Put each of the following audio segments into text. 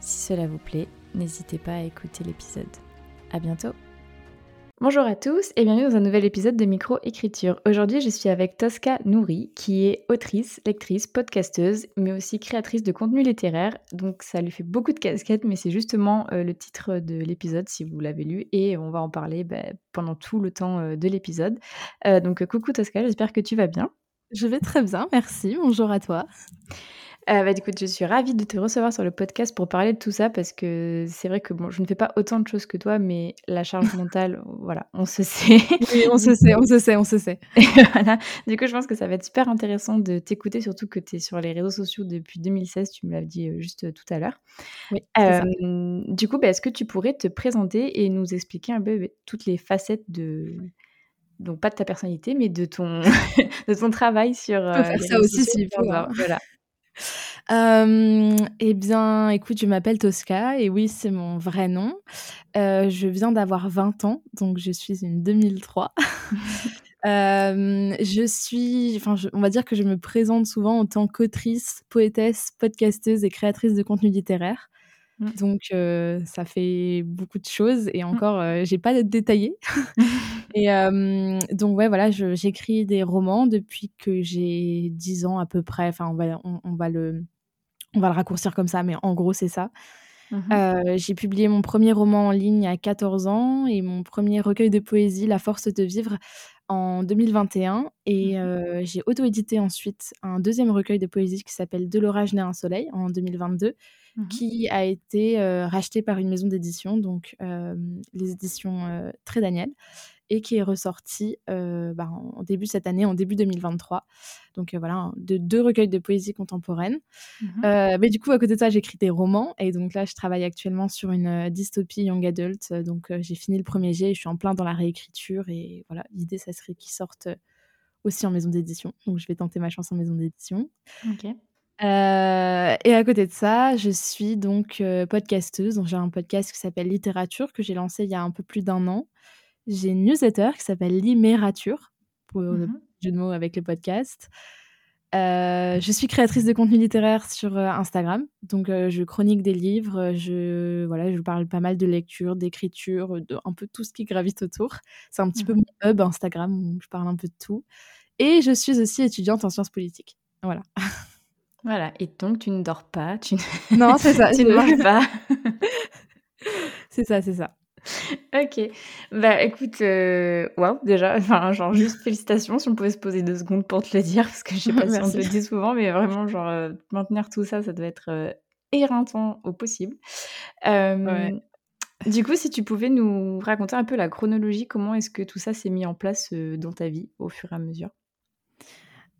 Si cela vous plaît, n'hésitez pas à écouter l'épisode. À bientôt Bonjour à tous et bienvenue dans un nouvel épisode de Micro-Écriture. Aujourd'hui, je suis avec Tosca Nouri, qui est autrice, lectrice, podcasteuse, mais aussi créatrice de contenu littéraire. Donc ça lui fait beaucoup de casquettes, mais c'est justement euh, le titre de l'épisode si vous l'avez lu, et on va en parler bah, pendant tout le temps euh, de l'épisode. Euh, donc coucou Tosca, j'espère que tu vas bien. Je vais très bien, merci. Bonjour à toi. Euh, bah, écoute, je suis ravie de te recevoir sur le podcast pour parler de tout ça parce que c'est vrai que bon, je ne fais pas autant de choses que toi, mais la charge mentale, voilà, on se sait. Oui, on se sait, on se sait, on se sait. voilà. Du coup, je pense que ça va être super intéressant de t'écouter, surtout que tu es sur les réseaux sociaux depuis 2016, tu me l'as dit euh, juste tout à l'heure. Oui, euh, du coup, bah, est-ce que tu pourrais te présenter et nous expliquer un peu bah, toutes les facettes de, donc pas de ta personnalité, mais de ton, de ton travail sur. On peut faire ça aussi s'il faut. Hein. Voilà. Euh, eh bien, écoute, je m'appelle Tosca et oui, c'est mon vrai nom. Euh, je viens d'avoir 20 ans, donc je suis une 2003. euh, je suis, enfin, on va dire que je me présente souvent en tant qu'autrice, poétesse, podcasteuse et créatrice de contenu littéraire. Mmh. Donc, euh, ça fait beaucoup de choses et mmh. encore, j'ai pas détaillé. et donc, ouais, voilà, j'écris des romans depuis que j'ai 10 ans à peu près. Enfin, on va, on, va le, on va le raccourcir comme ça, mais en gros, c'est ça. Mmh j'ai publié mon premier roman en ligne à 14 ans et mon premier recueil de poésie, La force de vivre, en 2021. Et j'ai auto-édité ensuite un deuxième recueil de poésie qui s'appelle De l'orage naît un soleil en 2022. Mmh qui a été racheté par une maison d'édition, donc les éditions Très Daniel, et qui est ressorti bah, en début de cette année, en début 2023. Donc voilà, de deux recueils de poésie contemporaine. Mmh mais du coup, à côté de ça, j'écris des romans, et donc là, je travaille actuellement sur une dystopie young adult. Donc j'ai fini le premier jet, je suis en plein dans la réécriture, et voilà, l'idée, ça serait qu'ils sortent aussi en maison d'édition. Donc je vais tenter ma chance en maison d'édition. Ok. Euh, et à côté de ça, je suis donc euh, podcasteuse. Donc j'ai un podcast qui s'appelle Littérature que j'ai lancé il y a un peu plus d'un an. J'ai une newsletter qui s'appelle Limérature, pour le mmh jeu de mots avec le podcast. Euh, je suis créatrice de contenu littéraire sur Instagram, donc je chronique des livres, je voilà, je parle pas mal de lecture, d'écriture, de un peu tout ce qui gravite autour. C'est un petit peu mmh mon hub Instagram où je parle un peu de tout. Et je suis aussi étudiante en sciences politiques. Voilà. Voilà, et donc tu ne dors pas, tu ne, non, c'est ça, tu ne manges pas. c'est ça, c'est ça. Ok, bah écoute, euh, waouh, déjà, enfin, genre juste félicitations si on pouvait se poser deux secondes pour te le dire, parce que je sais pas si on te le dit souvent, mais vraiment, genre, euh, maintenir tout ça, ça doit être euh, éreintant au possible. Du coup, si tu pouvais nous raconter un peu la chronologie, comment est-ce que tout ça s'est mis en place dans ta vie au fur et à mesure?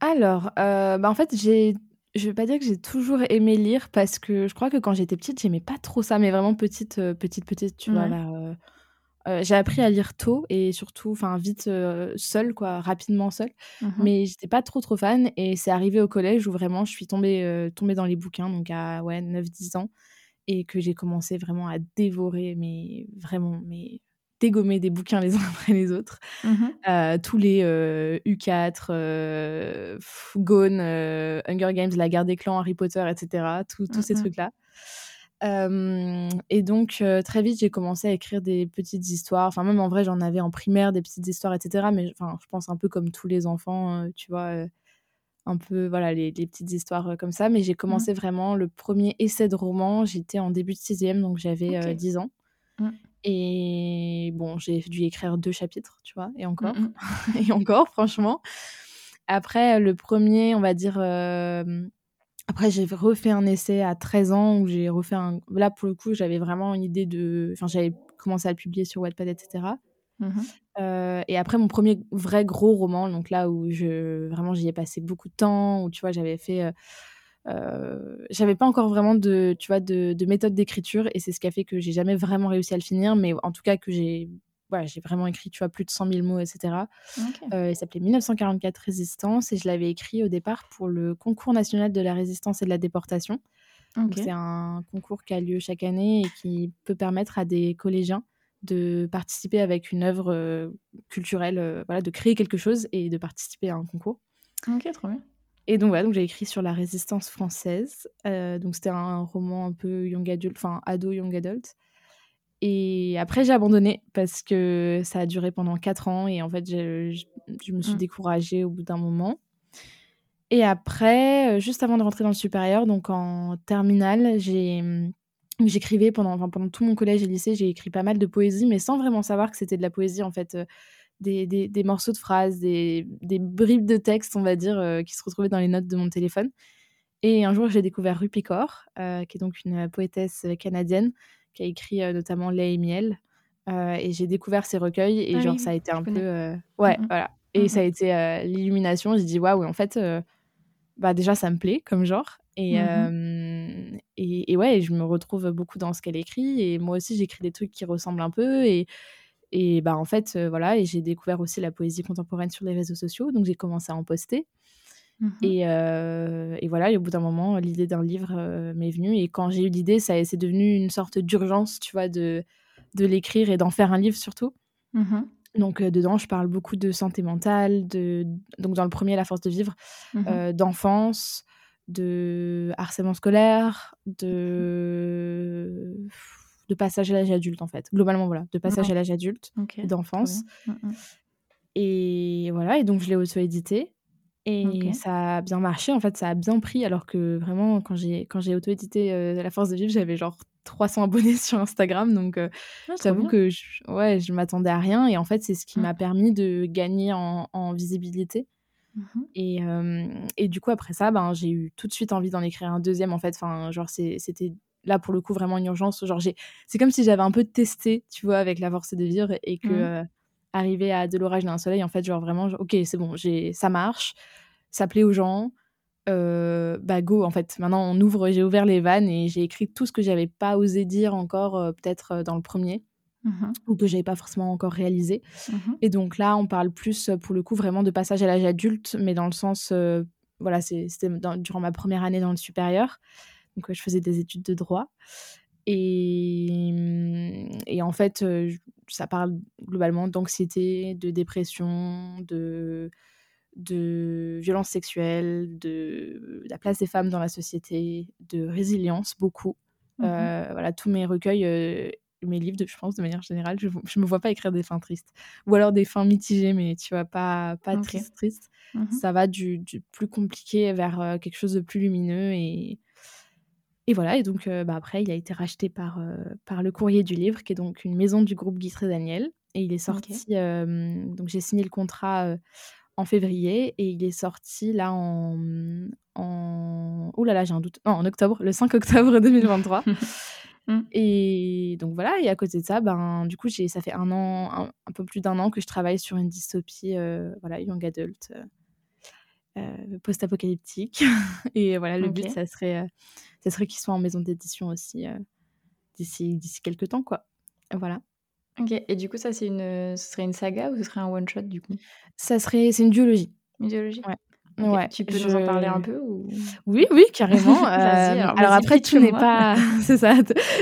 Alors, bah en fait, j'ai je vais pas dire que j'ai toujours aimé lire parce que je crois que quand j'étais petite, j'aimais pas trop ça, mais vraiment petite, euh, petite, petite, tu vois, là, euh, euh, j'ai appris à lire tôt et surtout, enfin, vite, seule, quoi, rapidement seule. Mmh mais j'étais pas trop, trop fan et c'est arrivé au collège où vraiment je suis tombée, tombée dans les bouquins, donc à, ouais, 9-10 ans et que j'ai commencé vraiment à dévorer, mais vraiment, mais dégommer des bouquins les uns après les autres. Mmh euh, tous les U4, euh, Gone, euh, Hunger Games, La Guerre des Clans, Harry Potter, etc. tous ces mmh trucs-là. et donc, très vite, j'ai commencé à écrire des petites histoires. Enfin, même en vrai, j'en avais en primaire des petites histoires, etc. Mais enfin, je pense un peu comme tous les enfants, tu vois, un peu, voilà, les, petites histoires comme ça. Mais j'ai mmh. commencé vraiment le premier essai de roman. J'étais en début de sixième, donc j'avais 10 ans. Et bon, j'ai dû écrire deux chapitres, tu vois, et encore, mmh et encore, franchement. Après, le premier, on va dire. Après, j'ai refait un essai à 13 ans où j'ai refait un. Là, pour le coup, j'avais vraiment une idée de. Enfin, j'avais commencé à le publier sur Wattpad, etc. Mmh et après, mon premier vrai gros roman, donc là où je vraiment j'y ai passé beaucoup de temps, où tu vois, j'avais fait j'avais pas encore vraiment de, tu vois, de, de méthode d'écriture et c'est ce qui a fait que j'ai jamais vraiment réussi à le finir, mais en tout cas que j'ai voilà, j'ai vraiment écrit, tu vois, plus de 100 000 mots, etc. il s'appelait 1944 Résistance et je l'avais écrit au départ pour le concours national de la résistance et de la déportation. C'est un concours qui a lieu chaque année et qui peut permettre à des collégiens de participer avec une œuvre culturelle, voilà, de créer quelque chose et de participer à un concours. Ok, trop bien. Et donc voilà, donc j'ai écrit sur la résistance française. donc c'était un roman un peu young adult, enfin ado young adult. Et après j'ai abandonné parce que ça a duré pendant quatre ans et en fait je, je, me suis mmh. découragée au bout d'un moment. Et après, juste avant de rentrer dans le supérieur, donc en terminale, j'ai mmh, j'écrivais pendant, enfin, pendant tout mon collège et lycée, j'ai écrit pas mal de poésie, mais sans vraiment savoir que c'était de la poésie en fait des, morceaux de phrases, des, bribes de texte, on va dire, euh, qui se retrouvaient dans les notes de mon téléphone. Et un jour, j'ai découvert Rupi Kaur, euh, qui est donc une poétesse canadienne, qui a écrit euh, notamment Lait et miel. et j'ai découvert ses recueils, et ah genre, ça a été un peu. Ouais, voilà. Et ça a été l'illumination. J'ai dit, waouh, en fait, bah, déjà, ça me plaît comme genre. Et, et, et, ouais, je me retrouve beaucoup dans ce qu'elle écrit. Et moi aussi, j'écris des trucs qui ressemblent un peu. Et, et bah en fait, euh, voilà, et j'ai découvert aussi la poésie contemporaine sur les réseaux sociaux, donc j'ai commencé à en poster. Mmh et, euh, et, voilà, et au bout d'un moment, l'idée d'un livre euh, m'est venue. Et quand j'ai eu l'idée, ça c'est devenu une sorte d'urgence, tu vois, de, de l'écrire et d'en faire un livre surtout. Mmh donc dedans, je parle beaucoup de santé mentale, de donc dans le premier, la force de vivre, mmh d'enfance, de harcèlement scolaire, de de passage à l'âge adulte, en fait. Globalement, voilà, de passage à l'âge adulte, d'enfance. Mmh, mmh. Et voilà, et donc je l'ai auto-édité. Et ça a bien marché, en fait, ça a bien pris, alors que vraiment, quand j'ai, quand j'ai auto-édité euh, La Force de Vivre, j'avais genre 300 abonnés sur Instagram, donc euh, ah, j'avoue que je, ouais, je m'attendais à rien, et en fait, c'est ce qui mmh. m'a permis de gagner en, visibilité. Et, euh, et, du coup, après ça, ben, j'ai eu tout de suite envie d'en écrire un deuxième, en fait, enfin, genre, c'était là pour le coup vraiment une urgence. Genre c'est comme si j'avais un peu testé tu vois avec la force de vivre et que mmh. euh, arriver à de l'orage d'un soleil en fait genre vraiment ok c'est bon j'ai ça marche ça plaît aux gens euh, bah go en fait. Maintenant on ouvre j'ai ouvert les vannes et j'ai écrit tout ce que j'avais pas osé dire encore euh, peut-être dans le premier mmh ou que j'avais pas forcément encore réalisé. Mmh et donc là on parle plus pour le coup vraiment de passage à l'âge adulte mais dans le sens voilà c'était durant ma première année dans le supérieur donc, je faisais des études de droit. Et, mmh, et en fait, ça parle globalement d'anxiété, de dépression, de, de violence sexuelle, de, la place des femmes dans la société, de résilience, beaucoup. Mmh voilà, tous mes recueils, mes livres, de, je pense, de manière générale, je ne me vois pas écrire des fins tristes. Ou alors des fins mitigées, mais tu vois, pas, pas triste, triste. Mmh ça va du, du, plus compliqué vers quelque chose de plus lumineux et et voilà, et donc bah, après, il a été racheté par, par le Courrier du Livre, qui est donc une maison du groupe Guitre Daniel. Et il est sorti, donc j'ai signé le contrat en février, et il est sorti là en. en... Ouh là là, j'ai un doute. Non, en octobre, le 5 octobre 2023. Mmh. Et donc voilà, et à côté de ça, ben, du coup, ça fait un an, un, peu plus d'un an que je travaille sur une dystopie, voilà, young adult, post-apocalyptique. et voilà, le but, ça serait ça serait qu'ils soient en maison d'édition aussi euh, d'ici d'ici quelques temps quoi. Voilà. Ok. Et du coup ça c'est une ce serait une saga ou ce serait un one shot du coup? Ça serait c'est une duologie. Une duologie? Ouais. Ouais, tu peux nous en parler un peu ou... Oui, oui, carrément. Euh, alors, après, tout n'est pas. c'est ça.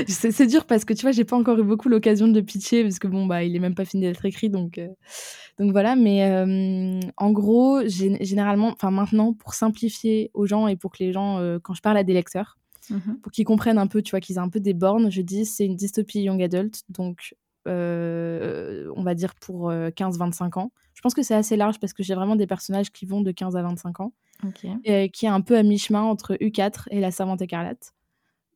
C'est dur parce que tu vois, j'ai pas encore eu beaucoup l'occasion de pitcher parce que bon, bah, il est même pas fini d'être écrit, donc euh, donc voilà. Mais en gros, généralement, enfin maintenant, pour simplifier aux gens et pour que les gens, quand je parle à des lecteurs, Mmh pour qu'ils comprennent un peu, tu vois, qu'ils aient un peu des bornes. Je dis, c'est une dystopie young adult, donc euh, on va dire pour 15-25 euh, ans. Je pense que c'est assez large parce que j'ai vraiment des personnages qui vont de 15 à 25 ans, et qui est un peu à mi-chemin entre U4 et la Servante écarlate.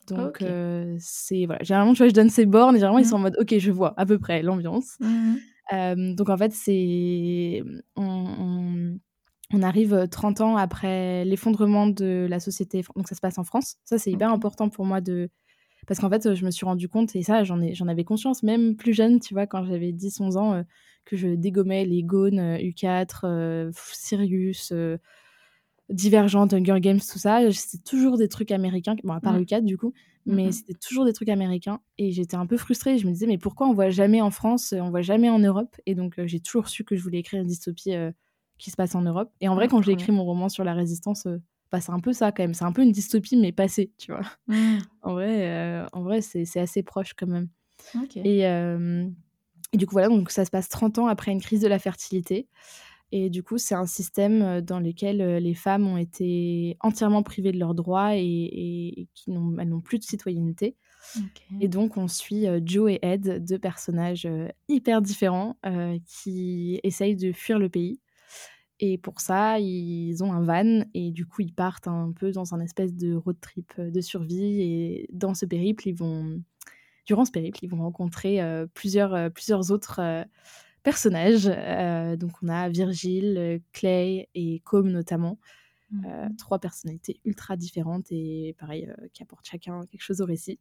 Donc euh, c'est voilà, généralement tu vois, je donne ces bornes et généralement ils sont en mmh. mode ok, je vois à peu près l'ambiance. Mmh donc en fait c'est on on arrive 30 ans après l'effondrement de la société. Donc ça se passe en France. Ça, c'est hyper important pour moi de... Parce qu'en fait, je me suis rendu compte, et ça, j'en, ai, j'en avais conscience, même plus jeune, tu vois, quand j'avais 10-11 ans, que je dégommais les Gaunes, U4, Sirius, Divergente, Hunger Games, tout ça, c'était toujours des trucs américains. Bon, à part Mmh. u du coup, mais Mmh c'était toujours des trucs américains et j'étais un peu frustrée. Je me disais: «Mais pourquoi on voit jamais en France, on voit jamais en Europe?» et donc j'ai toujours su que je voulais écrire une dystopie, qui se passe en Europe et en vrai, Ah, quand j'ai écrit mon roman sur la résistance, bah, c'est un peu ça quand même. C'est un peu une dystopie mais passée, tu vois? Mmh. En vrai, heu, en vrai, c'est assez proche quand même OK. et du coup, voilà, donc ça se passe 30 ans après une crise de la fertilité et du coup, c'est un système, dans lequel, les femmes ont été entièrement privées de leurs droits et et et qui n'ont elles n'ont plus de citoyenneté et donc on suit, Jo et Ed, 2 personnages, hyper différents, qui essayent de fuir le pays et pour ça, ils ont un van et du coup, ils partent un peu dans un espèce de road trip, de survie et dans ce périple, ils vont durant ce périple, ils vont rencontrer, heu, plusieurs, heu, plusieurs autres, personnages. Donc on a Virgile, Clay et Com notamment, Mmh. 3 personnalités ultra différentes et pareil, qui apportent chacun quelque chose au récit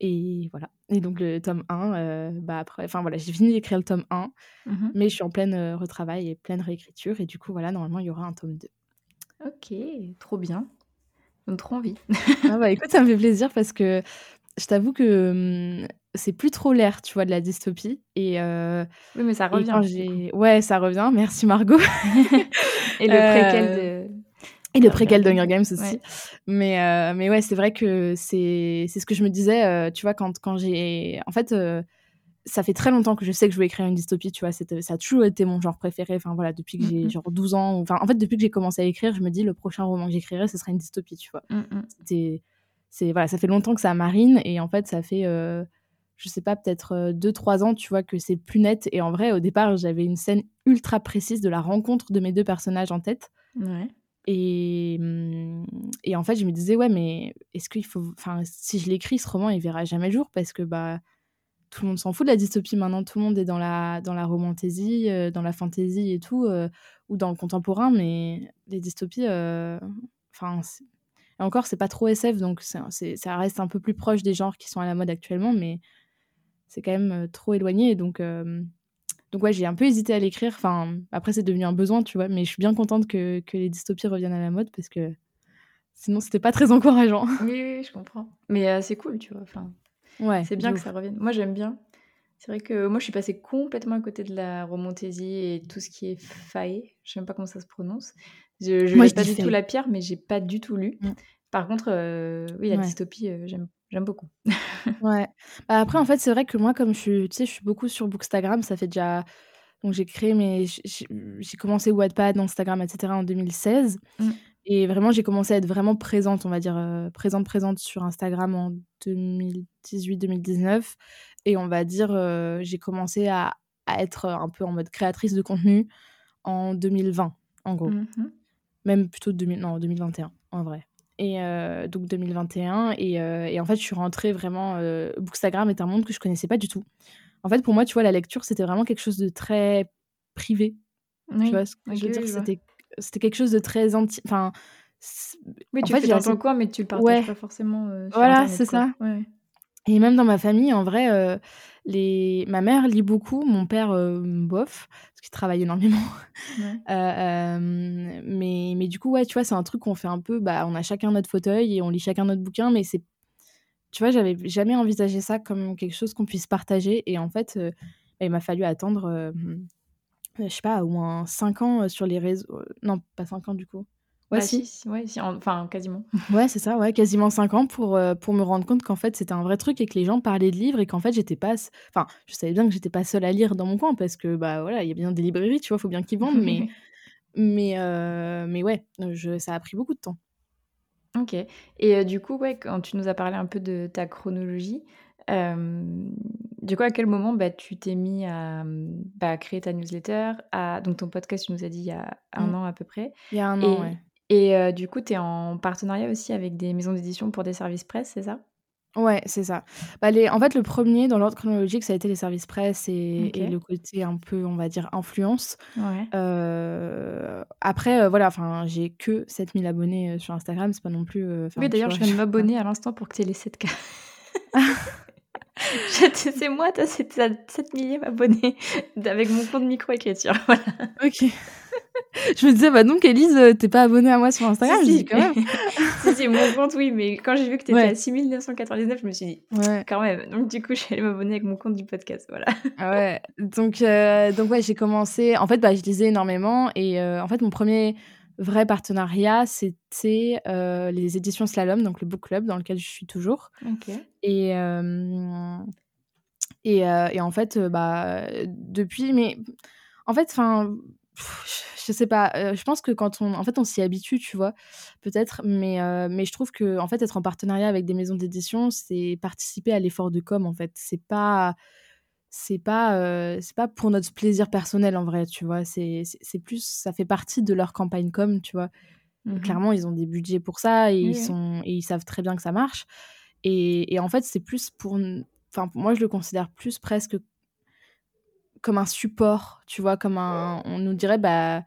et voilà et donc le tome 1, heu, bah, après enfin voilà, j'ai fini d'écrire le tome 1 Mmh mh. mais je suis en pleine, retravail et pleine réécriture et du coup, voilà, normalement, il y aura un tome 2. OK, trop bien. Donne trop envie. Ah bah, écoute, ça me fait plaisir parce que je t'avoue que, mmh, c'est plus trop l'ère, tu vois, de la dystopie et heu Oui, mais ça revient, ouais, ça revient, merci Margot. Et le préquel de et le Hunger préquel d'Hunger Games, ouais. aussi. Mais heu, mais ouais, c'est vrai que c'est ce que je me disais, heu, tu vois, quand quand j'ai en fait, heu, ça fait très longtemps que je sais que je veux écrire une dystopie, tu vois? Ça a toujours été mon genre préféré, enfin voilà, depuis que j'ai genre 12 ans, enfin, en fait, depuis que j'ai commencé à écrire, je me dis: «Le prochain roman que j'écrirai, ce sera une dystopie», tu vois? C'était c'est voilà, ça fait longtemps que ça marine et en fait, ça fait, je sais pas, peut-être, heu, 2-3 ans, tu vois, que c'est plus net et en vrai, au départ, j'avais une scène ultra précise de la rencontre de mes 2 personnages en tête Ouais. Et mmh et en fait, je me disais: «Ouais, mais est-ce qu'il faut enfin, si je l'écris, ce roman, il verra jamais le jour» parce que, bah, tout le monde s'en fout de la dystopie maintenant. Tout le monde est dans la dans la heu, dans la fantaisie et tout, heu, ou dans le contemporain, mais les dystopies, heu, enfin, c et encore, c'est pas trop SF, donc c'est ça reste un peu plus proche des genres qui sont à la mode actuellement, mais c'est quand même, trop éloigné donc donc ouais, j'ai un peu hésité à l'écrire. Enfin, après, c'est devenu un besoin, tu vois? Mais je suis bien contente que que les dystopies reviennent à la mode parce que sinon, c'était pas très encourageant. Oui, oui, oui, je comprends. Mais heu, c'est cool, tu vois? Enfin, Ouais, c'est bien que ça revienne. Moi, j'aime bien. C'est vrai que moi, je suis passée complètement à côté de la romantaisie et tout ce qui est fae. Je sais même pas comment ça se prononce. Je je Moi, je pas du tout la pierre, mais j'ai pas du tout lu. Mmh. Par contre, heu, oui, la Ouais. dystopie, heu, j'aime j'aime beaucoup. Ouais. Bah, après, en fait, c'est vrai que moi, comme je suis tu sais, je suis beaucoup sur Bookstagram, ça fait déjà donc j'ai créé mes j'ai commencé Wattpad, Instagram et cetera en 2016 Mmh. et vraiment, j'ai commencé à être vraiment présente, on va dire, heu, présente, présente sur Instagram en 2018-2019 et on va dire, heu, j'ai commencé à à être, un peu en mode créatrice de contenu en 2020, en gros. Mmh mh. Même plutôt 2000 non, 2021 en vrai et heu, donc 2021 et heu et en fait, je suis rentrée vraiment, heu, Bookstagram est un monde que je connaissais pas du tout. En fait, pour moi, tu vois, la lecture, c'était vraiment quelque chose de très privé. Tu vois ce que je veux dire? oui. C'était c'était quelque chose de très inti enfin, Oui, en tu le fait, fais dans ton coin, mais tu le partages ouais, pas forcément, voilà, c'est ça ouais. Et même dans ma famille, en vrai, les ma mère lit beaucoup, mon père, heu, bof, parce qu'il travaille énormément. Ouais. Hem, mais mais du coup, ouais, tu vois, c'est un truc qu'on fait un peu, bah, on a chacun notre fauteuil et on lit chacun notre bouquin, mais c'est tu vois, j'avais jamais envisagé ça comme quelque chose qu'on puisse partager et en fait, bah, il m'a fallu attendre, je sais pas, au moins 5 ans, sur les réseaux, non, pas 5 ans du coup. Ouais, si, ouais, si, en enfin, quasiment. Ouais, c'est ça, ouais, quasiment 5 ans pour, heu, pour me rendre compte qu'en fait, c'était un vrai truc et que les gens parlaient de livres et qu'en fait, j'étais pas enfin, je savais bien que j'étais pas seule à lire dans mon coin parce que, bah, voilà, il y a bien des librairies, tu vois? Faut bien qu'ils vendent, mais mais heu, mais ouais, je ça a pris beaucoup de temps. OK et du coup, ouais, quand tu nous as parlé un peu de ta chronologie, du coup, à quel moment, bah, tu t'es mis à, bah, créer ta newsletter, à donc ton podcast, tu nous as dit il y a un Mmh. an à peu près Il y a 1 an, ouais. Et heu, du coup, tu es en partenariat aussi avec des maisons d'édition pour des services presse, c'est ça? Ouais, c'est ça. Bah, les en fait, le premier dans l'ordre chronologique, ça a été les services presse et le côté un peu, on va dire, influence. Ouais. Heu, après, heu, voilà, enfin, j'ai que 7 000 abonnés, sur Instagram, c'est pas non plus, Oui, d'ailleurs, je viens de m'abonner à l'instant pour que tu aies les 7 K. Je t c'est moi ta sept ta 7 000e abonné avec mon compte micro-écriture, voilà. OK. je me disais, bah donc, Elise, t'es pas abonnée à moi sur Instagram si, Je dis, quand même. si, si, mon compte, oui, mais quand j'ai vu que t'étais à 6999, je me suis dit, ouais. quand même. Donc, du coup, j'allais m'abonner avec mon compte du podcast, voilà. Ah ouais, donc, euh, donc ouais, j'ai commencé. En fait, bah, je lisais énormément et euh, en fait, mon premier vrai partenariat, c'était euh, les éditions Slalom, donc le book club dans lequel je suis toujours. Et, et, et, en fait, bah, depuis, mais en fait, enfin, je sais pas. je pense que quand on, en fait, on s'y habitue, tu vois, peut-être, mais mais je trouve que en fait, être en partenariat avec des maisons d'édition, c'est participer à l'effort de com. En fait, c'est pas c'est pas c'est pas pour notre plaisir personnel en vrai tu vois c'est c'est plus ça fait partie de leur campagne com tu vois mmh clairement ils ont des budgets pour ça et ils sont et ils savent très bien que ça marche et, et en fait c'est plus pour enfin moi je le considère plus presque comme un support tu vois comme un on nous dirait bah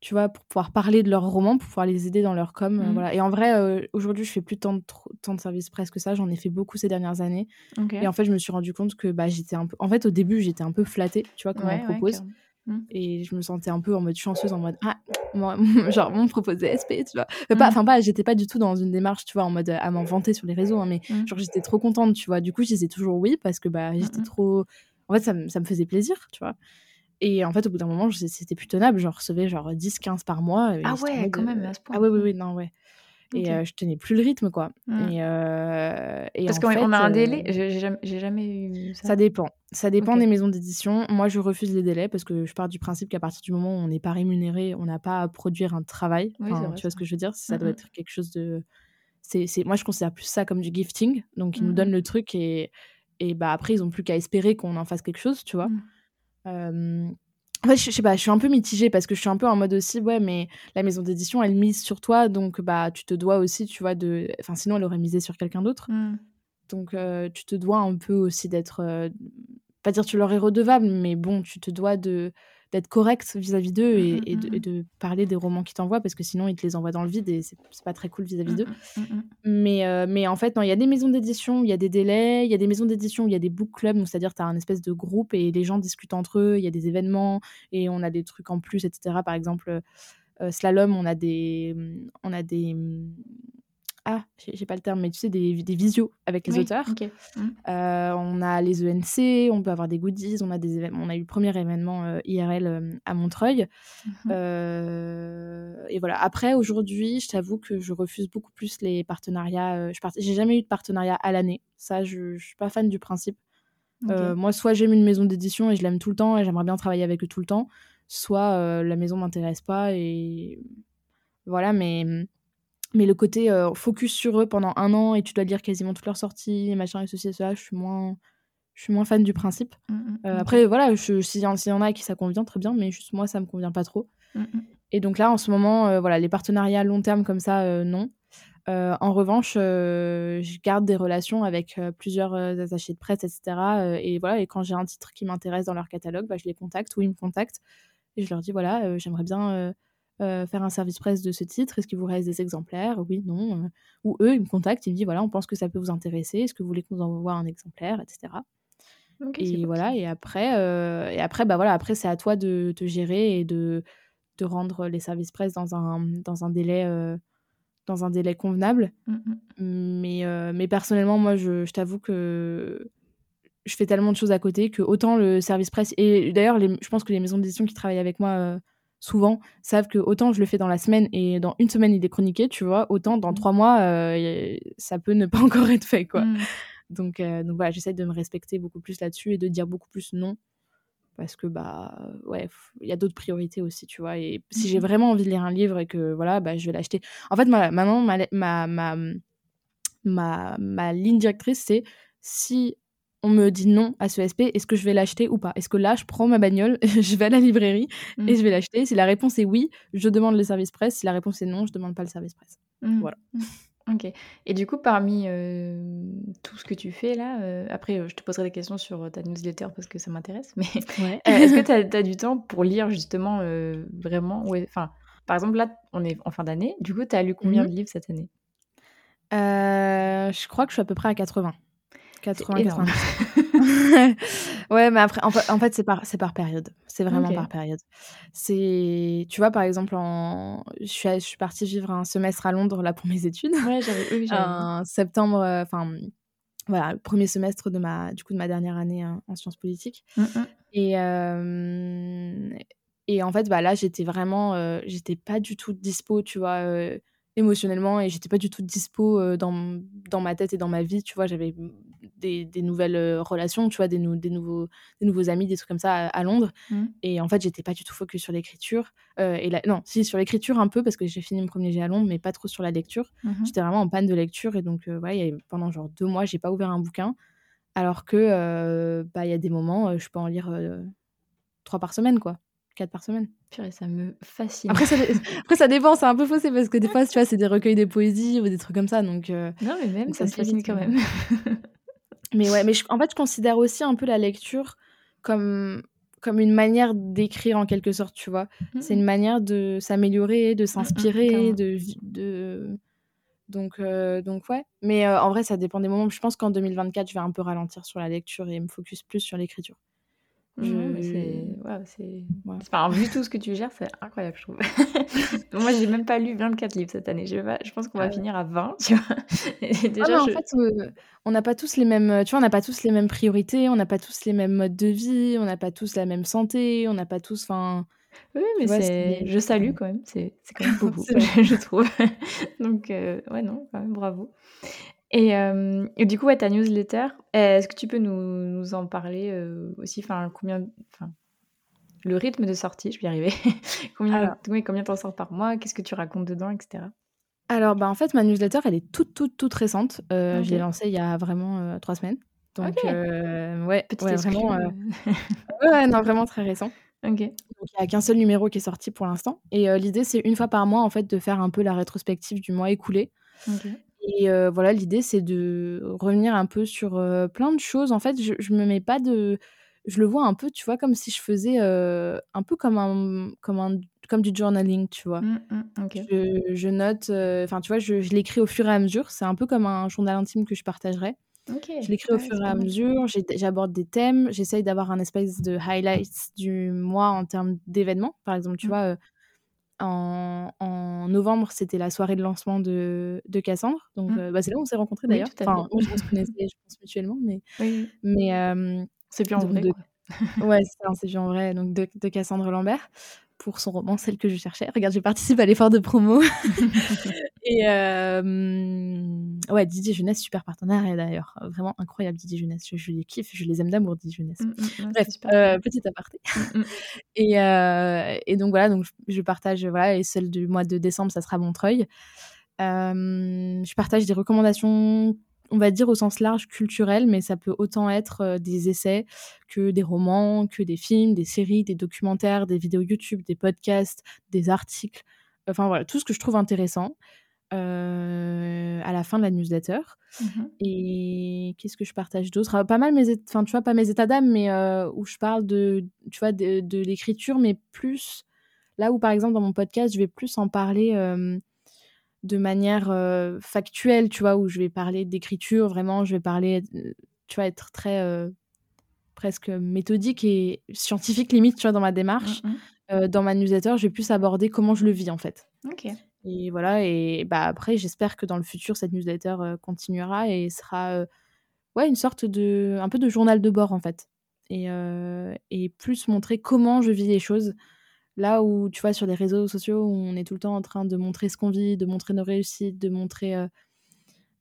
tu vois, pour pouvoir parler de leurs romans, pour pouvoir les aider dans leur com. Mmh. voilà. Et en vrai, euh, aujourd'hui, je fais plus tant de, tant de services presque que ça. J'en ai fait beaucoup ces dernières années. Et en fait, je me suis rendu compte que bah, j'étais un peu. En fait, au début, j'étais un peu flattée, tu vois, comme on propose. Mmh. Et je me sentais un peu en mode chanceuse, en mode Ah, moi, genre, on me proposait SP, tu vois. Enfin, pas, mmh. pas j'étais pas du tout dans une démarche, tu vois, en mode à m'en vanter sur les réseaux, hein, mais genre, j'étais trop contente, tu vois. Du coup, je disais toujours oui parce que bah, j'étais trop. En fait, ça, ça me faisait plaisir, tu vois. Et en fait, au bout d'un moment, c'était plus tenable. Je recevais genre 10-15 par mois. ah ouais, quand même, à ce point. Ah oui, oui, oui, non, ouais. Et je tenais plus le rythme, quoi. Mmh. Et, et, Parce qu'on a un délai J'ai jamais, jamais, eu ça. Ça dépend. Ça dépend des maisons d'édition. Moi, je refuse les délais parce que je pars du principe qu'à partir du moment où on n'est pas rémunéré, on n'a pas à produire un travail. tu vois ce que je veux dire? Ça doit mmh être quelque chose de. c'est Moi, je considère plus ça comme du gifting. Donc, ils nous mmh donnent le truc et, et bah, après, ils n'ont plus qu'à espérer qu'on en fasse quelque chose, tu vois. En fait, je, sais pas, je suis un peu mitigée parce que je suis un peu en mode aussi, ouais, mais la maison d'édition, elle mise sur toi, donc bah, tu te dois aussi, tu vois, de. Enfin, sinon, elle aurait misé sur quelqu'un d'autre. Mmh. Donc, tu te dois un peu aussi d'être. Pas dire tu leur es redevable, mais bon, tu te dois de d'être correct vis-à-vis d'eux mmh, et, mmh, mmh, de, parler des romans qu'ils t'envoient parce que sinon ils te les envoient dans le vide et c'est pas très cool vis-à-vis d'eux. Mais, euh, mais en fait, il y a des maisons d'édition, il y a des délais, il y a des maisons d'édition, il y a des book clubs, c'est-à-dire tu as un espèce de groupe et les gens discutent entre eux, il y a des événements et on a des trucs en plus, etc. Par exemple, euh, Slalom, on a des, on a des ah, j'ai pas le terme, mais tu sais, des, des visios avec les auteurs. Mmh. Euh, on a les ENC, on peut avoir des goodies, on a des. On a eu le premier événement euh, IRL euh, à Montreuil. Mmh. et voilà. Après, aujourd'hui, je t'avoue que je refuse beaucoup plus les partenariats. je J'ai jamais eu de partenariat à l'année. Ça, je, je suis pas fan du principe. moi, soit j'aime une maison d'édition et je l'aime tout le temps et j'aimerais bien travailler avec eux tout le temps, soit la maison m'intéresse pas et voilà. Mais mais le côté euh, focus sur eux pendant un an et tu dois lire quasiment toutes leurs sorties, machin et ceci et cela, je suis moins, je suis moins fan du principe. Mmh, mmh, euh, après, voilà, s'il y, y, en a qui ça convient, très bien, mais juste moi, ça me convient pas trop. Mmh, et donc là, en ce moment, euh, voilà, les partenariats long terme comme ça, non. en revanche, je garde des relations avec plusieurs attachés de presse, etc. et voilà, et quand j'ai un titre qui m'intéresse dans leur catalogue, bah, je les contacte ou ils me contactent et je leur dis voilà, j'aimerais bien euh, faire un service presse de ce titre? Est-ce qu'il vous reste des exemplaires? Oui, non. Euh. Ou eux, ils me contactent, ils me disent voilà, on pense que ça peut vous intéresser. Est-ce que vous voulez qu'on vous envoie un exemplaire, etc. et voilà. Et après, euh, et après, bah voilà, après c'est à toi de te gérer et de de rendre les services presse dans un dans un délai dans un délai convenable. Mais mais personnellement, moi, je, je t'avoue que je fais tellement de choses à côté que autant le service presse et d'ailleurs je pense que les maisons d'édition qui travaillent avec moi souvent savent que autant je le fais dans la semaine et dans une semaine il est chroniqué, tu vois, autant dans mmh. trois mois euh, ça peut ne pas encore être fait, quoi. Mmh. Donc, euh, donc voilà, j'essaie de me respecter beaucoup plus là-dessus et de dire beaucoup plus non parce que bah ouais, il y a d'autres priorités aussi, tu vois. Et si j'ai mmh. vraiment envie de lire un livre et que voilà, bah je vais l'acheter. En fait, ma, maintenant ma ma, ma ma ma ligne directrice c'est si on me dit non à ce SP, est-ce que je vais l'acheter ou pas? Est-ce que là, je prends ma bagnole, je vais à la librairie et mmh. je vais l'acheter? Si la réponse est oui, je demande le service presse. Si la réponse est non, je demande pas le service presse. Mmh. Voilà. Mmh. Ok. Et du coup, parmi euh, tout ce que tu fais là, euh, après, euh, je te poserai des questions sur ta newsletter parce que ça m'intéresse, mais est-ce que tu as, du temps pour lire justement vraiment? Enfin, par exemple, là, on est en fin d'année. Du coup, tu as lu combien de livres cette année? Je crois que je suis à peu près à 80. 80, Ouais, mais après, en fait, c'est par, par période. C'est vraiment par période. C'est, tu vois, par exemple, en... je, suis, je suis partie vivre un semestre à Londres là pour mes études. Ouais, j'avais, En septembre, euh, enfin, voilà, le premier semestre de ma, du coup, de ma dernière année en sciences politiques. Mmh, mmh. Et, euh, et en fait, bah là, j'étais vraiment, euh, j'étais pas du tout dispo, tu vois émotionnellement et j'étais pas du tout dispo dans, dans ma tête et dans ma vie tu vois. J'avais des, des, nouvelles relations tu vois des, des, nouveaux des nouveaux amis des trucs comme ça à, Londres. Mmh. et en fait j'étais pas du tout focus sur l'écriture et non si sur l'écriture un peu parce que j'ai fini mon premier jet à Londres mais pas trop sur la lecture. Mmh j'étais vraiment en panne de lecture et donc voilà pendant genre deux mois j'ai pas ouvert un bouquin. Alors que bah il y a des moments je peux en lire trois par semaine quoi quatre par semaine. Purée, ça me fascine. Après, ça, Après, ça dépend, c'est un peu faussé parce que des fois, tu vois, c'est des recueils de poésie ou des trucs comme ça. Donc, euh, non, mais même, ça, me fascine quand même. mais ouais, mais en fait, je considère aussi un peu la lecture comme, comme une manière d'écrire en quelque sorte, tu vois. C'est une manière de s'améliorer, de s'inspirer, de, de. Donc, euh, donc ouais. Mais euh, en vrai, ça dépend des moments. Je pense qu'en 2024, je vais un peu ralentir sur la lecture et me focus plus sur l'écriture. C'est Enfin, vu tout ce que tu gères, c'est incroyable, je trouve. Moi, j'ai même pas lu 24 livres cette année. Je, je pense qu'on va ah finir à 20, tu vois. Ah, en fait, euh, on n'a pas tous les mêmes, tu vois, on n'a pas tous les mêmes priorités, on n'a pas tous les mêmes modes de vie, on n'a pas tous la même santé, on n'a pas tous, enfin. Oui, mais c'est... je salue quand même, c'est, quand même beaucoup, je trouve. Donc, euh, ouais, non, quand même, bravo. Et, et, du coup, ouais, ta newsletter, est-ce que tu peux nous, nous en parler aussi? Enfin, combien, enfin, le rythme de sortie, je vais y arriver. combien, oui, combien t'en sors par mois? Qu'est-ce que tu racontes dedans, etc. Alors, bah, en fait, ma newsletter, elle est toute, toute, toute récente. Euh, Je l'ai lancée il y a vraiment trois semaines. Donc, ouais, Petite ouais vraiment. ouais, non, vraiment très récent. Ok. Donc, il n'y a qu'un seul numéro qui est sorti pour l'instant. Et l'idée, c'est une fois par mois, en fait, de faire un peu la rétrospective du mois écoulé. Ok. Et voilà, l'idée, c'est de revenir un peu sur plein de choses. En fait, je, je me mets pas de. Je le vois un peu, tu vois, comme si je faisais un peu comme un, comme un, comme du journaling, tu vois. Mmh, mmh, je, je, note, enfin, tu vois, je, je l'écris au fur et à mesure. C'est un peu comme un journal intime que je partagerais. Je l'écris au fur et à mesure, j'aborde des thèmes, j'essaye d'avoir un espèce de highlights du mois en termes d'événements. Par exemple, tu mmh. vois, en, novembre, c'était la soirée de lancement de, de Cassandre. Donc, mmh. euh, bah, c'est là où on s'est rencontrés d'ailleurs. enfin, je pense connaissait, je pense mutuellement, mais. mais c'est plus en vrai. ouais, c'est vu en vrai. Donc, de, de Cassandre Lambert pour son roman Celle que je cherchais. Regarde, je participe à l'effort de promo. et euh, ouais, Didier Jeunesse, super partenaire d'ailleurs. Vraiment incroyable Didier Jeunesse. Je, les kiffe, je les aime d'amour Didier Jeunesse. Mmh, mmh, Bref, euh, petit aparté. Mmh, et, euh, et, donc voilà, donc je partage, voilà, et celle du mois de décembre, ça sera Montreuil. je partage des recommandations on va dire au sens large culturel, mais ça peut autant être des essais que des romans, que des films, des séries, des documentaires, des vidéos YouTube, des podcasts, des articles. Enfin voilà, tout ce que je trouve intéressant à la fin de la newsletter. Mmh Et qu'est-ce que je partage d'autre? Ah, Pas mal mes, enfin tu vois, pas mes états d'âme, mais où je parle de, tu vois, de, l'écriture, mais plus là où par exemple dans mon podcast, je vais plus en parler de manière factuelle, tu vois, où je vais parler d'écriture, vraiment, je vais parler, tu vois, être très presque méthodique et scientifique limite, tu vois, dans ma démarche. Mmh dans ma newsletter, je vais plus aborder comment je le vis, en fait. Ok. Et voilà, et bah après, j'espère que dans le futur, cette newsletter continuera et sera ouais, une sorte de, un peu de journal de bord, en fait. Et, et plus montrer comment je vis les choses Là où, tu vois, sur les réseaux sociaux, on est tout le temps en train de montrer ce qu'on vit, de montrer nos réussites, de montrer, euh,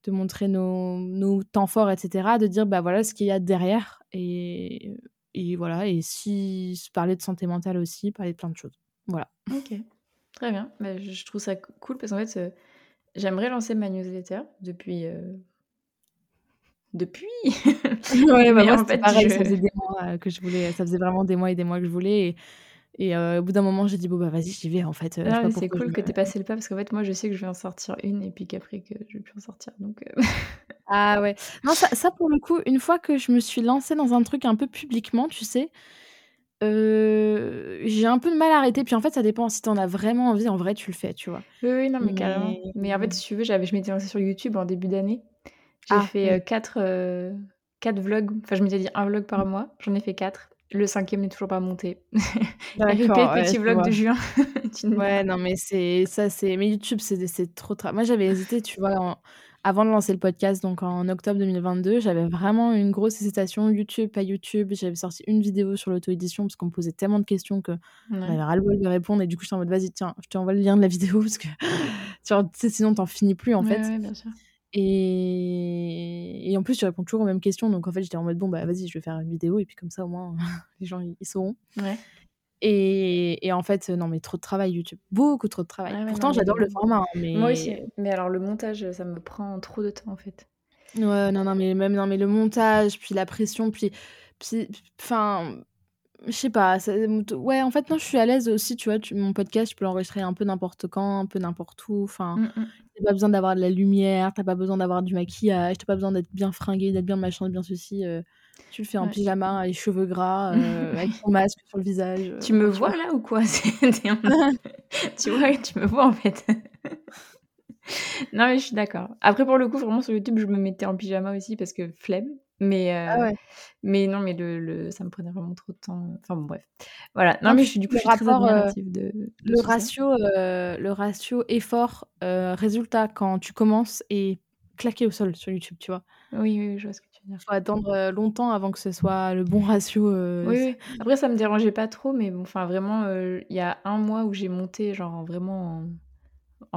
de montrer nos, nos, temps forts, etc. De dire, bah voilà ce qu'il y a derrière. Et, et voilà. Et si parler de santé mentale aussi, parler de plein de choses. Voilà. Ok. Très bien. Bah, je trouve ça cool parce qu'en fait, euh, j'aimerais lancer ma newsletter depuis. Euh, depuis ouais, bah moi, en fait, pareil, ça faisait des mois que je voulais, ça faisait vraiment des mois et des mois que je voulais. Et et au bout d'un moment, j'ai dit, bon, bah vas-y, j'y vais en fait. Ah c'est cool que tu passé le pas parce qu'en fait, moi, je sais que je vais en sortir une et puis qu'après, que je vais plus en sortir. Donc, Ah ouais. Non, ça, ça, pour le coup, une fois que je me suis lancée dans un truc un peu publiquement, tu sais, j'ai un peu de mal à arrêter. Puis en fait, ça dépend. Si t'en as vraiment envie, en vrai, tu le fais, tu vois. Oui, oui, non, mais, carrément. Mais en fait, si tu veux, je m'étais lancée sur YouTube en début d'année. J'ai ah, fait 4 quatre vlogs. Enfin, je m'étais dit un vlog par mois. J'en ai fait quatre. Le cinquième n'est toujours pas monté. D'accord, ouais, petit vlog de juin. ouais, non, mais c'est ça, c'est. Mais YouTube, c'est trop. Moi, j'avais hésité, tu vois, avant de lancer le podcast, donc en octobre 2022, j'avais vraiment une grosse hésitation. YouTube, pas YouTube. J'avais sorti une vidéo sur l'auto-édition parce qu'on me posait tellement de questions que j'avais ras-le-bol de répondre. Et du coup, je suis en mode, vas-y, tiens, je t'envoie le lien de la vidéo parce que tu sais, sinon, t'en finis plus en fait. Ouais, bien sûr. Et... et en plus, tu réponds toujours aux mêmes questions. Donc, en fait, j'étais en mode, bon, bah, vas-y, je vais faire une vidéo. Et puis, comme ça, au moins, les gens, ils, sauront. Ouais. Et, et, en fait, non, mais trop de travail, YouTube. Beaucoup trop de travail. Pourtant, j'adore le format. Hein, mais... Moi aussi. Mais alors, le montage, ça me prend trop de temps, en fait. Ouais, non, non, mais même non, mais le montage, puis la pression, puis. Puis. Enfin. Je sais pas. ouais, en fait, non, je suis à l'aise aussi, tu vois. mon podcast, je peux l'enregistrer un peu n'importe quand, un peu n'importe où. Enfin. Mmh, mmh. T'as pas besoin d'avoir de la lumière, t'as pas besoin d'avoir du maquillage, t'as pas besoin d'être bien fringué, d'être bien machin, bien ceci. Euh, tu le fais en pyjama, les cheveux gras, euh, avec ton masque sur le visage. Euh, tu me vois, là ou quoi? Tu vois, tu me vois en fait. Non mais je suis d'accord. Après pour le coup, vraiment sur YouTube, je me mettais en pyjama aussi parce que flemme. Mais, ah mais non, mais le, le, ça me prenait vraiment trop de temps. Enfin bon, bref. Voilà. Non, mais je suis du coup, je suis rapport, très de, le, ratio, le ratio effort résultat quand tu commences est claqué au sol sur YouTube, tu vois. Oui, oui, je vois ce que tu veux dire. Faut attendre longtemps avant que ce soit le bon ratio. Oui, oui, Après, ça me dérangeait pas trop, mais bon, enfin, vraiment, il y a un mois où j'ai monté, genre, vraiment en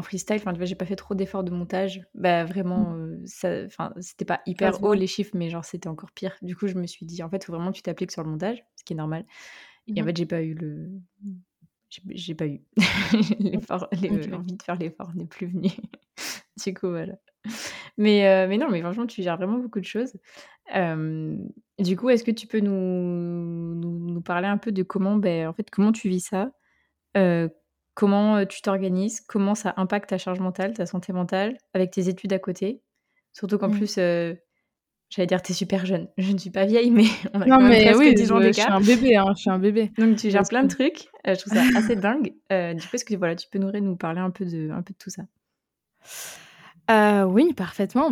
freestyle, enfin, tu vois, j'ai pas fait trop d'efforts de montage. Bah, vraiment, mmh. euh, ça, enfin, c'était pas hyper haut les chiffres, mais genre, c'était encore pire. Du coup, je me suis dit, en fait, faut vraiment que tu t'appliques sur le montage, ce qui est normal. Et en mmh. fait, j'ai pas eu le. J'ai pas eu. l'effort, l'envie de faire l'effort n'est plus venu. du coup, voilà. Mais, euh, mais non, mais franchement, tu gères vraiment beaucoup de choses. du coup, est-ce que tu peux nous, nous, nous, parler un peu de comment, ben, en fait, comment tu vis ça euh, Comment tu t'organises Comment ça impacte ta charge mentale, ta santé mentale, avec tes études à côté Surtout qu'en mmh. plus, j'allais dire, tu es super jeune. Je ne suis pas vieille, mais on a quand même presque oui, 10 ans d'écart. Je suis un bébé, hein, je suis un bébé. Donc tu gères plein de trucs. je trouve ça assez dingue. du coup, est-ce que voilà, tu peux nous, nous parler un peu, de, un peu de tout ça? Oui, parfaitement.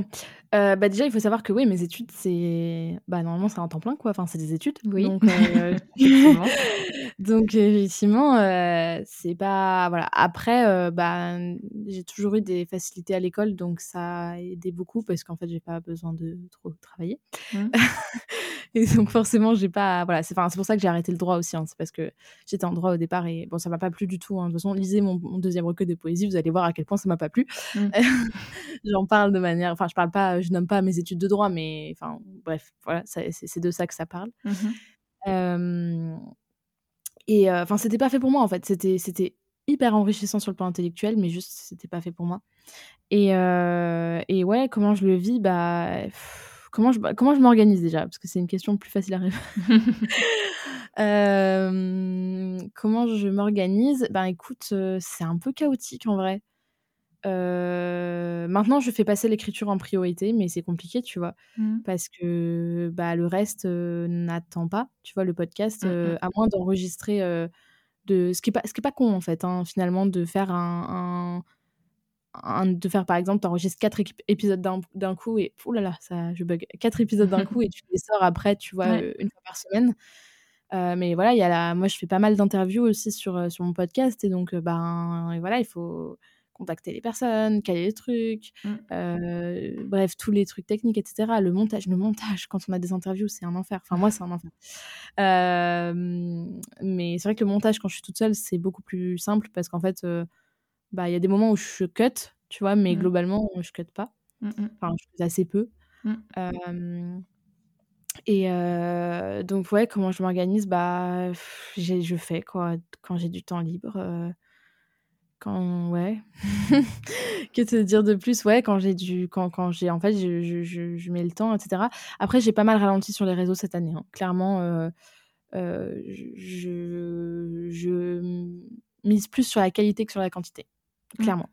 bah, déjà, il faut savoir que oui, mes études, c'est bah, normalement, c'est un temps plein, quoi. Enfin, c'est des études. Oui. Donc, Donc effectivement, euh, c'est pas voilà. Après, euh, bah, j'ai toujours eu des facilités à l'école, donc ça a aidé beaucoup parce qu'en fait, j'ai pas besoin de trop travailler. Mmh. et donc forcément, j'ai pas voilà. C'est enfin, c'est pour ça que j'ai arrêté le droit aussi. Hein, c'est parce que j'étais en droit au départ et bon, ça m'a pas plu du tout. Hein. De toute façon, lisez mon, deuxième recueil de poésie, vous allez voir à quel point ça m'a pas plu. Mmh. J'en parle de manière, enfin, je parle pas, je nomme pas mes études de droit, mais enfin, bref, voilà, c'est de ça que ça parle. Mmh. Et enfin, c'était pas fait pour moi en fait. C'était, c'était hyper enrichissant sur le plan intellectuel, mais juste, c'était pas fait pour moi. Et, et ouais, comment je le vis bah, comment je, comment je m'organise déjà? Parce que c'est une question plus facile à répondre. comment je m'organise? Ben écoute, c'est un peu chaotique en vrai. Maintenant, je fais passer l'écriture en priorité, mais c'est compliqué, tu vois, mmh. parce que bah, le reste n'attend pas, tu vois, le podcast, mmh, mmh. à moins d'enregistrer, de ce qui est pas, ce qui est pas con en fait, hein, finalement, de faire un, de faire par exemple, tu enregistres quatre épisodes d'un coup et oh là là, ça, je bug, quatre épisodes d'un coup et tu les sors après, tu vois, une fois par semaine. mais voilà, il y a la... moi je fais pas mal d'interviews aussi sur, sur mon podcast et donc ben et voilà, il faut contacter les personnes, caler les trucs, mmh. euh, bref, tous les trucs techniques, etc. Le montage, le montage, quand on a des interviews, c'est un enfer. Enfin, moi, c'est un enfer. mais c'est vrai que le montage, quand je suis toute seule, c'est beaucoup plus simple parce qu'en fait, euh, bah, il y a des moments où je cut, tu vois, mais mmh. globalement, je cut pas. Mmh, enfin, je cut assez peu. et donc, ouais, comment je m'organise? Bah, je fais, quoi, quand j'ai du temps libre quand ouais que te dire de plus? Ouais quand j'ai du quand, quand j'ai en fait je, je, je, mets le temps etc après j'ai pas mal ralenti sur les réseaux cette année hein. clairement euh, euh, je, je mise plus sur la qualité que sur la quantité mmh. clairement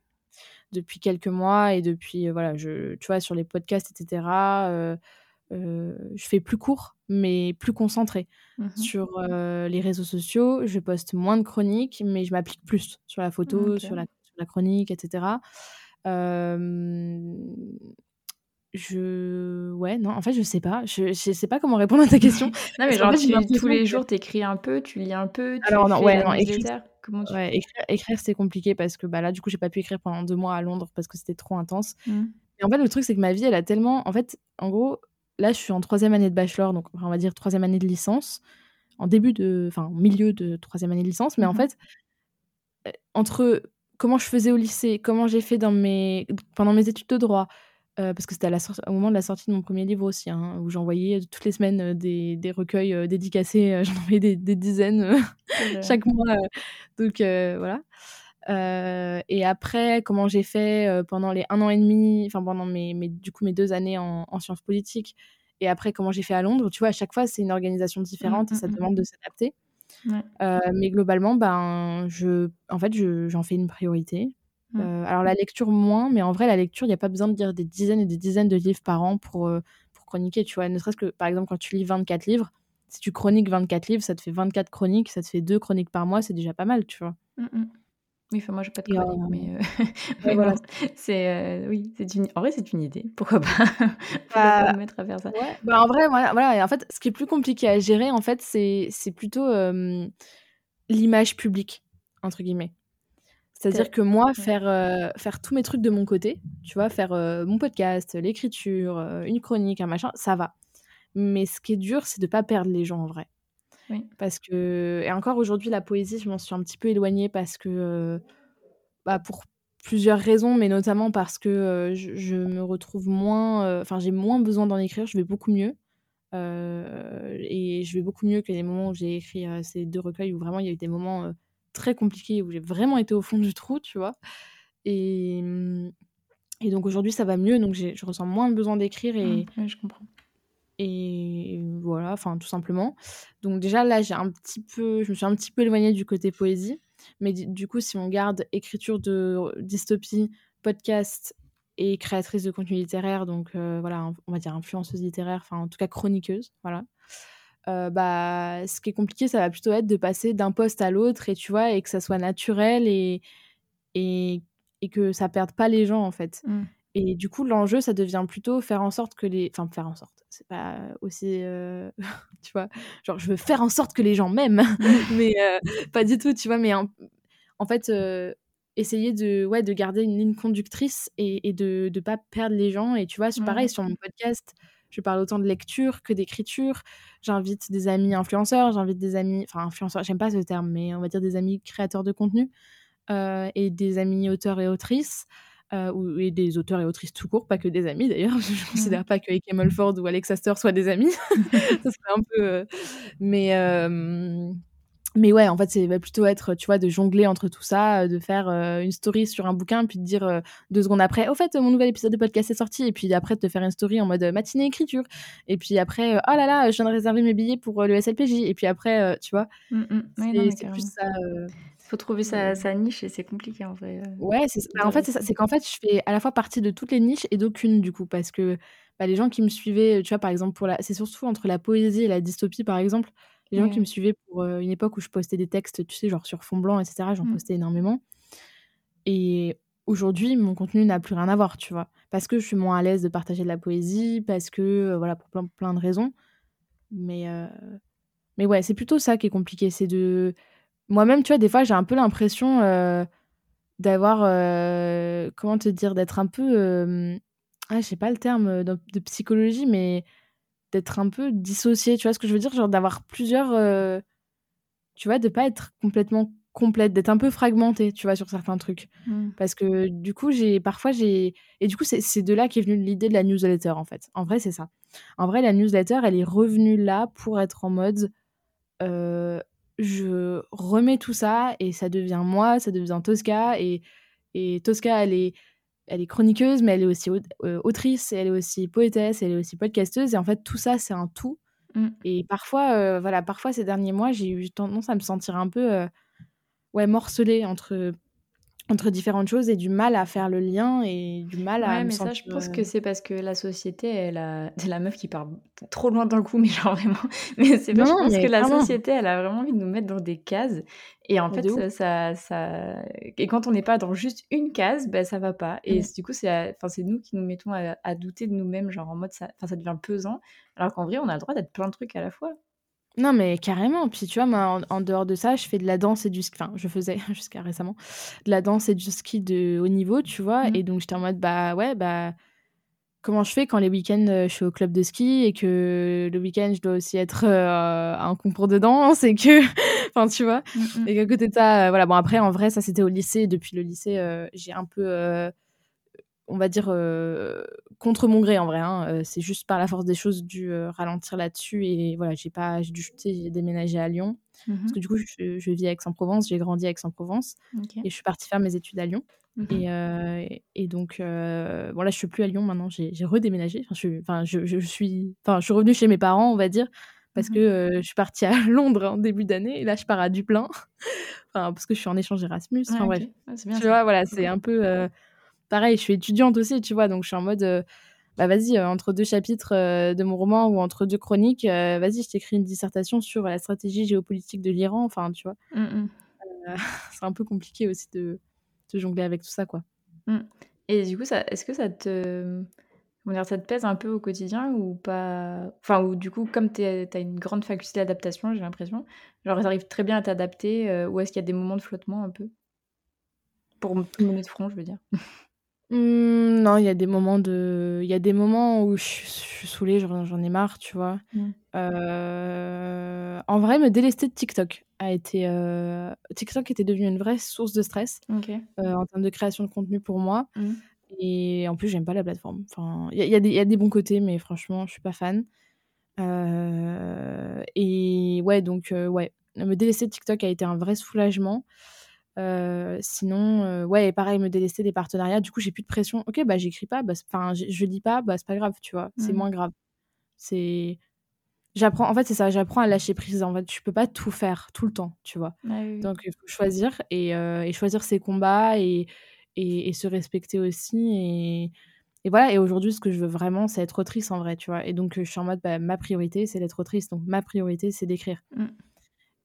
depuis quelques mois et depuis euh, voilà je tu vois sur les podcasts etc euh, je fais plus court, mais plus concentré. Mmh sur euh, les réseaux sociaux, je poste moins de chroniques, mais je m'applique plus sur la photo, sur, la, chronique, etc. je ouais, non, en fait, je sais pas. Je je sais pas comment répondre à ta question. Non, mais genre tous les jours, tu écris un peu, tu lis un peu, tu Alors non, fais ouais, non, écrire? Comment tu ouais, écrire écrire, c'est compliqué parce que, bah, là, du coup, j'ai pas pu écrire pendant 2 mois à Londres parce que c'était trop intense. Mmh. Et en fait, le truc, c'est que ma vie, elle a tellement en fait, en gros, là, je suis en troisième année de bachelor, donc on va dire troisième année de licence, en début de enfin, milieu de troisième année de licence, mais en Mmh fait, heu, entre comment je faisais au lycée, comment j'ai fait dans mes pendant mes études de droit, heu, parce que c'était au moment de la sortie de mon premier livre aussi, hein, où j'envoyais toutes les semaines, des des recueils, dédicacés, j'en envoyais des des dizaines, Oh chaque mois, donc voilà. Heu et après, comment j'ai fait, heu, pendant les 1 an et demi, enfin pendant mes mes du coup mes 2 années en en sciences politiques et après comment j'ai fait à Londres, tu vois? À chaque fois, c'est une organisation Mmh, différente et mmh ça mh. demande de s'adapter. Ouais. Heu, mais globalement, ben, je en fait, je j'en fais une priorité. Mmh. alors la lecture moins, mais en vrai la lecture, il y a pas besoin de lire des dizaines et des dizaines de livres par an pour, pour chroniquer, tu vois? Ne serait-ce que, par exemple, quand tu lis 24 livres, si tu chroniques 24 livres, ça te fait 24 chroniques, ça te fait 2 chroniques par mois, c'est déjà pas mal, tu vois? Oui, enfin moi j'ai pas de Et chronique, mais ouais, mais voilà, bon, c'est, heu, oui, c'est une en vrai, c'est une idée, pourquoi pas? Pourquoi pas bah me mettre à faire ça? Ouais, bah, en vrai, voilà voilà et en fait, ce qui est plus compliqué à gérer, en fait, c'est c'est plutôt, «l'image publique» entre guillemets. C'est-à-dire que moi, ouais. faire, heu, faire tous mes trucs de mon côté, tu vois? Faire, mon podcast, l'écriture, une chronique, un machin, ça va. Mais ce qui est dur, c'est de pas perdre les gens en vrai. Oui. Parce que et encore aujourd'hui, la poésie, je m'en suis un petit peu éloignée parce que, heu, bah, pour plusieurs raisons, mais notamment parce que, heu, je je me retrouve moins, heu, enfin, j'ai moins besoin d'en écrire, je vais beaucoup mieux. Et je vais beaucoup mieux que les moments où j'ai écrit, ces 2 recueils où vraiment il y a eu des moments, très compliqués où j'ai vraiment été au fond du trou, tu vois? Et mmh et donc aujourd'hui ça va mieux, donc je ressens moins le besoin d'écrire Mmh. et Ouais, je comprends. Et voilà, enfin tout simplement. Donc déjà là, j'ai un petit peu je me suis un petit peu éloignée du côté poésie, mais du coup, si on garde écriture de dystopie, podcast et créatrice de contenu littéraire, donc heu, voilà, on va dire influenceuse littéraire, enfin en tout cas chroniqueuse, voilà. Heu, bah, ce qui est compliqué, ça va plutôt être de passer d'un poste à l'autre et tu vois? Et que ça soit naturel et et et que ça perde pas les gens, en fait. Mmh. Et du coup, l'enjeu, ça devient plutôt faire en sorte que les enfin, faire en sorte, c'est pas aussi, heu, tu vois? Genre, je veux faire en sorte que les gens m'aiment, mais heu, pas du tout, tu vois? Mais en en fait, heu, essayer de ouais, de garder une ligne conductrice et et de de pas perdre les gens et tu vois? C'est pareil sur mon podcast, je parle autant de lecture que d'écriture. J'invite des amis influenceurs, j'invite des amis enfin influenceurs, j'aime pas ce terme, mais on va dire des amis créateurs de contenu, et des amis auteurs et autrices, ou et des auteurs et autrices tout court, pas que des amis d'ailleurs. Je Mmh. considère pas que Ike Mulford ou Alex Astor soient des amis. Ça serait un peu, heu mais hem mais ouais, en fait, c'est va plutôt être, tu vois, de jongler entre tout ça, heu, de faire, heu, une story sur un bouquin, puis de dire, heu, 2 secondes après: «Au fait, mon nouvel épisode de podcast est sorti» et puis après de te faire une story en mode, matinée écriture. Et puis après, «Oh là là, je viens de réserver mes billets pour, le SLPJ» et puis après, tu vois? Oui, non, C'est plus ça, Faut trouver sa sa niche et c'est compliqué en vrai, ouais, c'est bah, en fait, c'est ça, rester c'est qu'en fait, je fais à la fois partie de toutes les niches et d'aucune du coup parce que, bah, les gens qui me suivaient, tu vois, par exemple, pour la c'est surtout entre la poésie et la dystopie, par exemple, les gens qui me oui. suivaient pour, une époque où je postais des textes, tu sais, genre sur fond blanc et cetera, j'en Mmh. postais énormément Et aujourd'hui, mon contenu n'a plus rien à voir, tu vois? Parce que je suis moins à l'aise de partager de la poésie, parce que, voilà, pour plein plein de raisons. Mais, mais ouais, c'est plutôt ça qui est compliqué, c'est de moi-même, tu vois, des fois, j'ai un peu l'impression, d'avoir, comment te dire? D'être un peu, ah, je sais pas le terme, de psychologie, mais d'être un peu dissociée, tu vois ce que je veux dire? Genre d'avoir plusieurs, heu, tu vois, de pas être complètement complète, d'être un peu fragmentée, tu vois, sur certains trucs. Mmh. Parce que du coup, j'ai parfois j'ai et du coup, c'est de là qu'est venue l'idée de la newsletter, en fait. En vrai, c'est ça. En vrai, la newsletter, elle est revenue là pour être en mode, heu, je remets tout ça et ça devient moi, ça devient Tosca et et Tosca, elle est elle est chroniqueuse, mais elle est aussi heu, autrice, elle est aussi poétesse, elle est aussi podcasteuse et en fait, tout ça, c'est un tout Mmh. et parfois, heu, voilà, parfois ces derniers mois, j'ai eu tendance à me sentir un peu, heu, ouais, morcelée entre entre différentes choses et du mal à faire le lien et du mal à ouais, mais ça, je pense que c'est parce que la société, elle a... C'est la meuf qui part trop loin dans le coup, mais genre vraiment... Mais c'est parce que la société, elle a vraiment envie de nous mettre dans des cases. Et en fait, ça, ça, Et quand on n'est pas dans juste une case, ben, ça va pas. Et du coup, c'est enfin, nous qui nous mettons à, douter de nous-mêmes, genre en mode, ça, ça devient pesant. Alors qu'en vrai, on a le droit d'être plein de trucs à la fois. Non, mais carrément. Puis tu vois, moi, en, dehors de ça, je fais de la danse et du ski. Enfin, je faisais jusqu'à récemment de la danse et du ski de haut niveau, tu vois. Mmh. Et donc, j'étais en mode, bah ouais, bah. Comment je fais quand les week-ends euh, je suis au club de ski et que le week-end je dois aussi être euh, à un concours de danse et que. enfin, tu vois. Mmh, mmh. Et qu'à côté de ça, euh, voilà. Bon, après, en vrai, ça c'était au lycée. Depuis le lycée, j'ai un peu on va dire, euh, contre mon gré en vrai. Hein. Euh, c'est juste par la force des choses dû euh, ralentir là-dessus. Et voilà, j'ai pas, j'ai dû déménager à Lyon. Parce mmh que du coup, je, vis à Aix-en-Provence, j'ai grandi à Aix-en-Provence. Et je suis partie faire mes études à Lyon. Mmh et, donc, bon là, je suis plus à Lyon maintenant, j'ai, redéménagé. Enfin, je, enfin, je, suis, enfin, je suis revenue chez mes parents, on va dire, parce mmh que je suis partie à Londres en début d'année. Et là, je pars à Dublin. enfin, parce que je suis en échange Erasmus. Enfin, bref. tu vois, voilà, c'est un peu pareil, je suis étudiante aussi, tu vois, donc je suis en mode, euh, bah vas-y, euh, entre deux chapitres euh, de mon roman ou entre deux chroniques, vas-y, je t'écris une dissertation sur la stratégie géopolitique de l'Iran, enfin, tu vois. Mmh, mmh. c'est un peu compliqué aussi de, jongler avec tout ça, quoi. Mmh. Et du coup, est-ce que ça te, dire, ça te pèse un peu au quotidien ou pas Enfin, ou du coup, comme tu as une grande faculté d'adaptation, j'ai l'impression, genre, ça arrive très bien à t'adapter, ou est-ce qu'il y a des moments de flottement un peu? Pour mener de front, je veux dire. Mmh, non, il y a des moments de il y a des moments où je suis saoulée, j'en ai marre, tu vois? Mmh. Euh, en vrai, me délester de TikTok a été, euh, TikTok était devenu une vraie source de stress, euh, en termes de création de contenu pour moi mmh. et en plus, j'aime pas la plateforme. Enfin, il y a y a des y a des bons côtés, mais franchement, je suis pas fan. et ouais, donc ouais, me délester de TikTok a été un vrai soulagement sinon, ouais, et pareil, me délester des partenariats. Du coup, j'ai plus de pression. Ok, bah j'écris pas, bah, enfin, je dis pas, bah c'est pas grave, tu vois. C'est mmh. moins grave. C'est, j'apprends. En fait, c'est ça. J'apprends à lâcher prise. En fait, je peux pas tout faire tout le temps, tu vois. Ah Donc, il faut choisir et, et, choisir ses combats et, et, se respecter aussi. Et, et voilà. Et aujourd'hui, ce que je veux vraiment, c'est être autrice en vrai, tu vois. Et donc, je suis en mode, bah, ma priorité, c'est d'être autrice. Donc, ma priorité, c'est d'écrire. Mmh.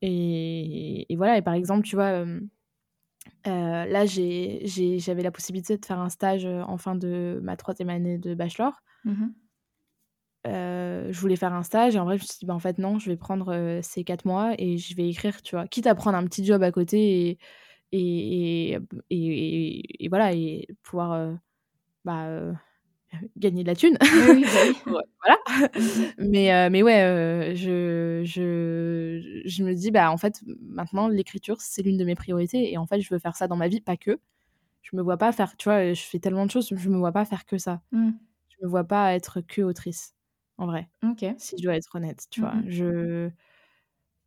Et, et, voilà. Et par exemple, tu vois euh, là, j'avais la possibilité de faire un stage euh, en fin de ma troisième année de bachelor. Mmh euh, je voulais faire un stage et en vrai, je me suis dit, bah, en fait, non, je vais prendre ces quatre mois et je vais écrire, tu vois. Quitte à prendre un petit job à côté et, et, et, et voilà, et pouvoir bah, gagner de la thune. Oui, bah voilà. mais, euh, mais ouais, euh, je, je, je me dis, bah, en fait, maintenant, l'écriture, c'est l'une de mes priorités. Et en fait, je veux faire ça dans ma vie, pas que. Je me vois pas faire, tu vois, je fais tellement de choses, je me vois pas faire que ça. Mmh. Je me vois pas être que autrice, en vrai. Si je dois être honnête, tu vois. Mmh je.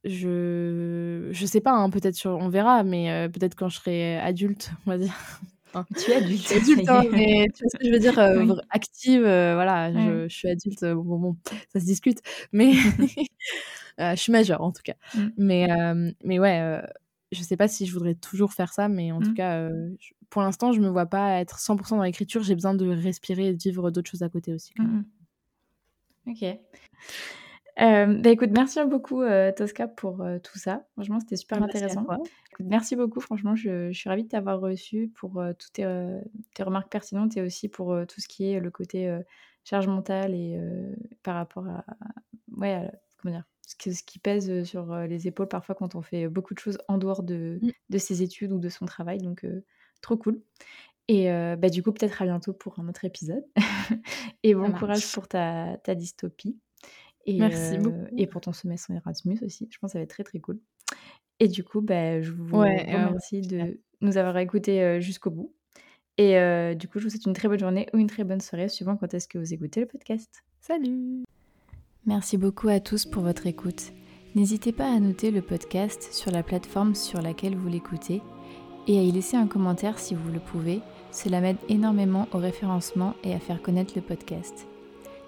Je, je sais pas, hein, peut-être on verra, mais euh, peut-être quand je serai adulte, on va dire, Hein. Tu es adulte. adulte, hein, mais tu vois ce que je veux dire, euh, active, euh, voilà, je, je, suis adulte, euh, bon, bon, ça se discute, mais je suis majeure en tout cas. Mmh. Mais, mais ouais, je sais pas si je voudrais toujours faire ça, mais en tout mmh. cas, pour l'instant, je me vois pas être 100% dans l'écriture, j'ai besoin de respirer et de vivre d'autres choses à côté aussi. Quand même. Mmh, ok. Euh, bah, écoute, merci beaucoup euh, Tosca pour euh, tout ça. Franchement, c'était super bah, intéressant. merci beaucoup, franchement, je, suis ravie de t'avoir reçu pour toutes tes, remarques pertinentes et aussi pour tout ce qui est le côté charge mentale et par rapport à, ouais, comment dire, ce, ce, qui pèse sur les épaules parfois quand on fait beaucoup de choses en dehors de, de ses études ou de son travail. Donc, trop cool. Et bah, du coup, peut-être à bientôt pour un autre épisode. et bon courage pour ta, ta dystopie. Et, Merci beaucoup. et pour ton semestre en Erasmus aussi. Je pense que ça va être très très cool. Et du coup, bah, je vous remercie de nous avoir écoutés jusqu'au bout. Et du coup, je vous souhaite une très bonne journée ou une très bonne soirée, suivant quand est-ce que vous écoutez le podcast. Salut Merci beaucoup à tous pour votre écoute. N'hésitez pas à noter le podcast sur la plateforme sur laquelle vous l'écoutez et à y laisser un commentaire si vous le pouvez. Cela m'aide énormément au référencement et à faire connaître le podcast.